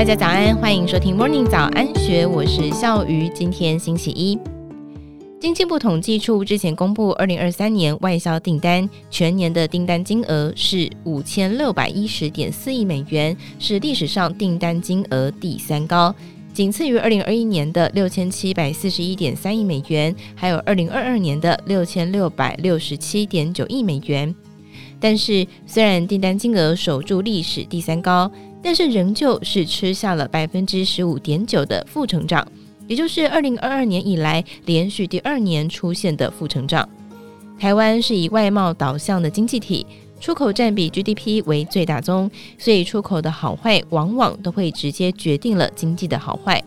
大家早安，欢迎收听 Morning 早安学，我是笑鱼。今天星期一，经济部统计处之前公布，二零二三年外销订单全年的订单金额是五千六百一十点四亿美元，是历史上订单金额第三高，仅次于二零二一年的六千七百四十一点三亿美元，还有二零二二年的六千六百六十七点九亿美元。但是，虽然订单金额守住历史第三高，但是仍旧是吃下了百分之十五点九的负成长，也就是二零二二年以来连续第二年出现的负成长。台湾是以外贸导向的经济体，出口占比 GDP 为最大宗，所以出口的好坏往往都会直接决定了经济的好坏。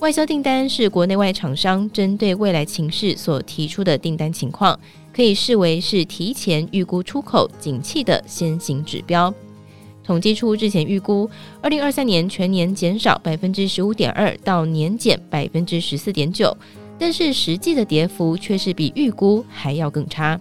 外销订单是国内外厂商针对未来情势所提出的订单情况。可以视为是提前预估出口景气的先行指标。统计处之前预估，二零二三年全年减少百分之十五点二到年减百分之十四点九，但是实际的跌幅却是比预估还要更差。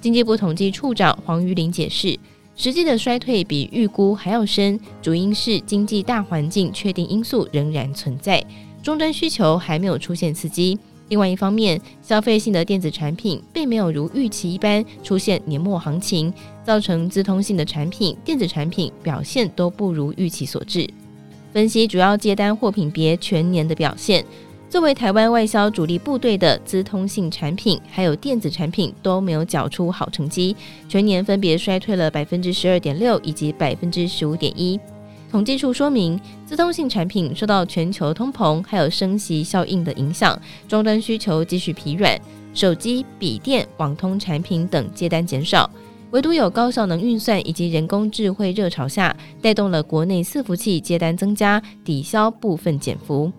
经济部统计处长黄玉玲解释，实际的衰退比预估还要深，主因是经济大环境确定因素仍然存在，终端需求还没有出现刺激。另外一方面，消费性的电子产品并没有如预期一般出现年末行情，造成资通性的产品、电子产品表现都不如预期所致。分析主要接单货品别全年的表现，作为台湾外销主力部队的资通性产品还有电子产品都没有缴出好成绩，全年分别衰退了百分之十二点六以及百分之十五点一。统计处说明，自通性产品受到全球通膨还有升息效应的影响，终端需求继续疲软，手机、笔电、网通产品等接单减少，唯独有高效能运算以及人工智慧热潮下，带动了国内伺服器接单增加，抵消部分减幅。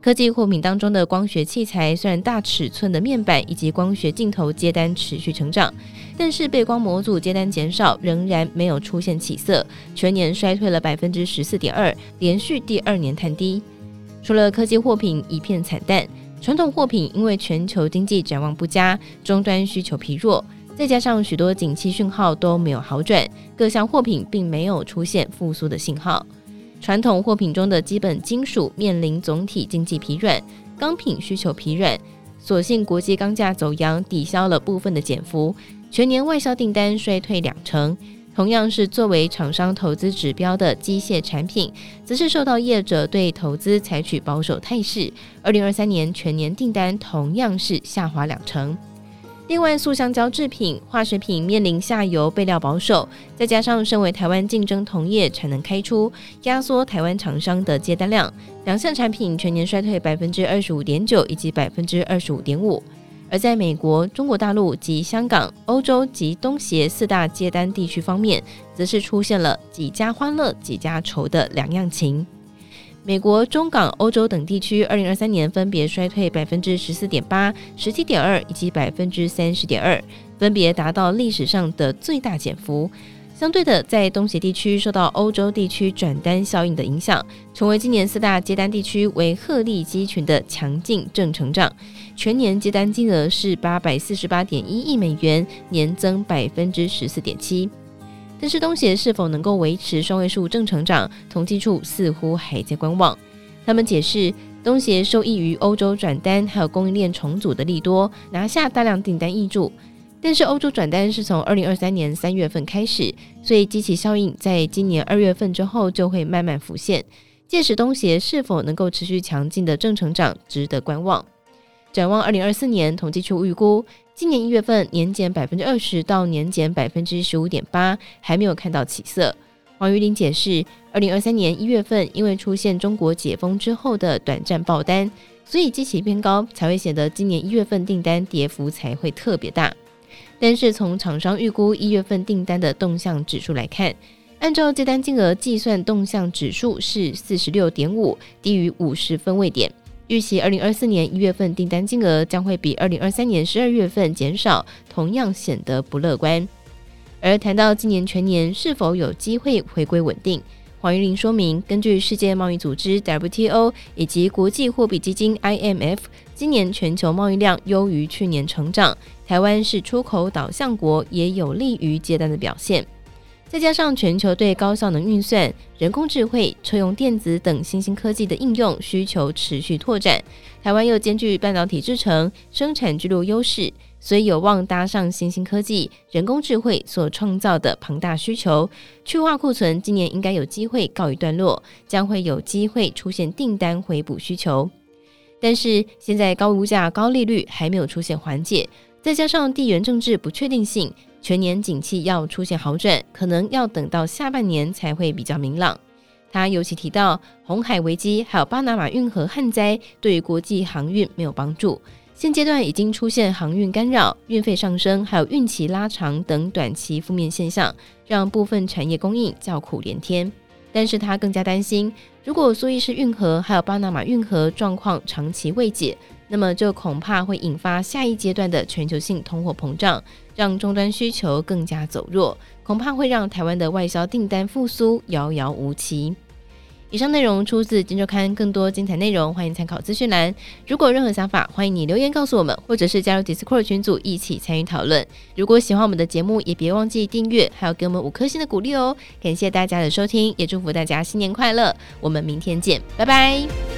科技货品当中的光学器材，虽然大尺寸的面板以及光学镜头接单持续成长，但是背光模组接单减少，仍然没有出现起色，全年衰退了百分之十四点二，连续第二年探低。除了科技货品一片惨淡，传统货品因为全球经济展望不佳，终端需求疲弱，再加上许多景气讯号都没有好转，各项货品并没有出现复苏的信号。传统货品中的基本金属面临总体经济疲软，钢品需求疲软，所幸国际钢价走扬，抵消了部分的减幅。全年外销订单衰退两成。同样是作为厂商投资指标的机械产品，则是受到业者对投资采取保守态势。二零二三年全年订单同样是下滑两成。另外，塑橡胶制品、化学品面临下游备料保守，再加上身为台湾竞争同业产能开出，压缩台湾厂商的接单量，两项产品全年衰退百分之二十五点九以及百分之二十五点五。而在美国、中国大陆及香港、欧洲及东协四大接单地区方面，则是出现了几家欢乐几家愁的两样情。美国、中港、欧洲等地区，二零二三年分别衰退百分之十四点八、十七点二以及百分之三十点二，分别达到历史上的最大减幅。相对的，在东协地区受到欧洲地区转单效应的影响，成为今年四大接单地区为鹤立鸡群的强劲正成长，全年接单金额是八百四十八点一亿美元，年增百分之十四点七。但是东协是否能够维持双位数正成长，统计处似乎还在观望。他们解释，东协受益于欧洲转单还有供应链重组的利多，拿下大量订单挹注。但是欧洲转单是从二零二三年三月份开始，所以基期效应在今年二月份之后就会慢慢浮现。届时东协是否能够持续强劲的正成长，值得观望。展望二零二四年，统计处预估。今年一月份年减百分之二十到年减百分之十五点八，还没有看到起色。黄玉玲解释，二零二三年一月份因为出现中国解封之后的短暂爆单，所以基期偏高，才会显得今年一月份订单跌幅才会特别大。但是从厂商预估一月份订单的动向指数来看，按照接单金额计算，动向指数是四十六点五，低于五十分位点。预期二零二四年一月份订单金额将会比二零二三年十二月份减少，同样显得不乐观。而谈到今年全年是否有机会回归稳定，黄玉玲说明，根据世界贸易组织 WTO 以及国际货币基金 IMF，今年全球贸易量优于去年成长，台湾是出口导向国，也有利于接单的表现。再加上全球对高效能运算、人工智慧、车用电子等新兴科技的应用需求持续拓展，台湾又兼具半导体制程、生产之路优势，所以有望搭上新兴科技、人工智慧所创造的庞大需求。去化库存今年应该有机会告一段落，将会有机会出现订单回补需求。但是现在高物价、高利率还没有出现缓解，再加上地缘政治不确定性。全年景气要出现好转，可能要等到下半年才会比较明朗。他尤其提到，红海危机还有巴拿马运河旱灾对于国际航运没有帮助。现阶段已经出现航运干扰、运费上升，还有运期拉长等短期负面现象，让部分产业供应叫苦连天。但是他更加担心，如果苏伊士运河还有巴拿马运河状况长期未解，那么就恐怕会引发下一阶段的全球性通货膨胀，让终端需求更加走弱，恐怕会让台湾的外销订单复苏遥遥无期。以上内容出自《金周刊》，更多精彩内容欢迎参考资讯栏。如果任何想法，欢迎你留言告诉我们，或者是加入 Discord 群组一起参与讨论。如果喜欢我们的节目，也别忘记订阅，还有给我们五颗星的鼓励哦。感谢大家的收听，也祝福大家新年快乐。我们明天见，拜拜。